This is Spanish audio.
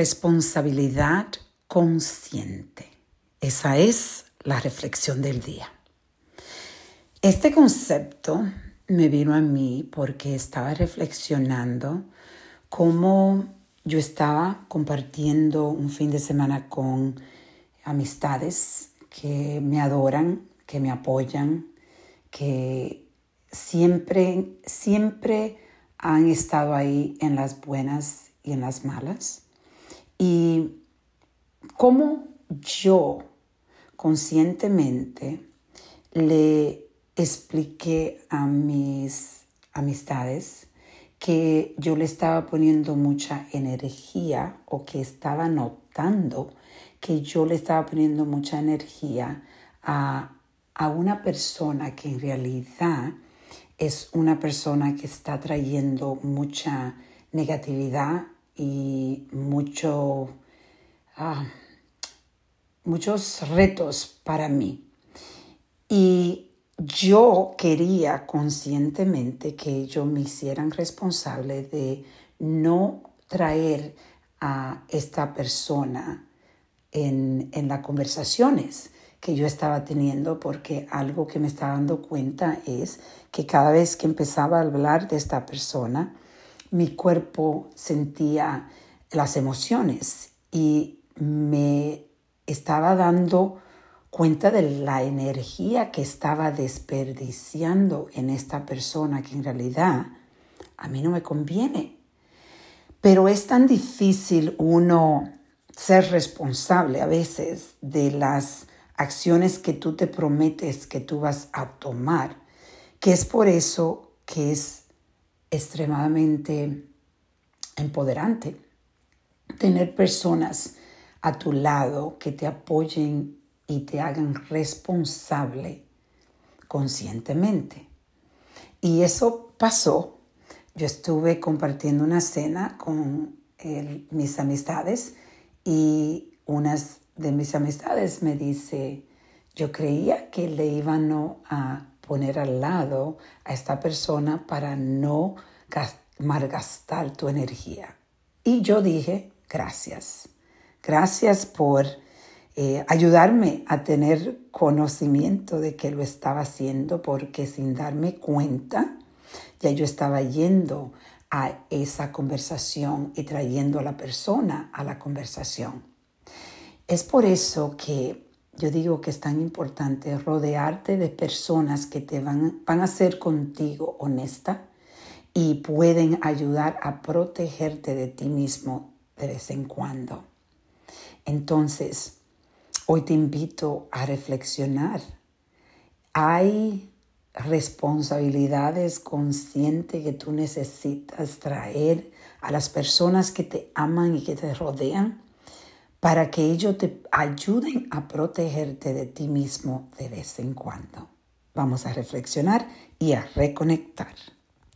responsabilidad consciente. Esa es la reflexión del día. Este concepto me vino a mí porque estaba reflexionando cómo yo estaba compartiendo un fin de semana con amistades que me adoran, que me apoyan, que siempre, siempre han estado ahí en las buenas y en las malas. Y cómo yo conscientemente le expliqué a mis amistades que yo le estaba poniendo mucha energía o que estaba notando que yo le estaba poniendo mucha energía a, a una persona que en realidad es una persona que está trayendo mucha negatividad y mucho, ah, muchos retos para mí. Y yo quería conscientemente que ellos me hicieran responsable de no traer a esta persona en, en las conversaciones que yo estaba teniendo porque algo que me estaba dando cuenta es que cada vez que empezaba a hablar de esta persona, mi cuerpo sentía las emociones y me estaba dando cuenta de la energía que estaba desperdiciando en esta persona que en realidad a mí no me conviene. Pero es tan difícil uno ser responsable a veces de las acciones que tú te prometes que tú vas a tomar, que es por eso que es extremadamente empoderante tener personas a tu lado que te apoyen y te hagan responsable conscientemente. Y eso pasó. Yo estuve compartiendo una cena con mis amistades y unas de mis amistades me dice, yo creía que le iban a poner al lado a esta persona para no malgastar tu energía. Y yo dije, gracias. Gracias por eh, ayudarme a tener conocimiento de que lo estaba haciendo porque sin darme cuenta ya yo estaba yendo a esa conversación y trayendo a la persona a la conversación. Es por eso que yo digo que es tan importante rodearte de personas que te van, van a ser contigo honesta y pueden ayudar a protegerte de ti mismo de vez en cuando. Entonces, Hoy te invito a reflexionar. Hay responsabilidades conscientes que tú necesitas traer a las personas que te aman y que te rodean para que ellos te ayuden a protegerte de ti mismo de vez en cuando. Vamos a reflexionar y a reconectar.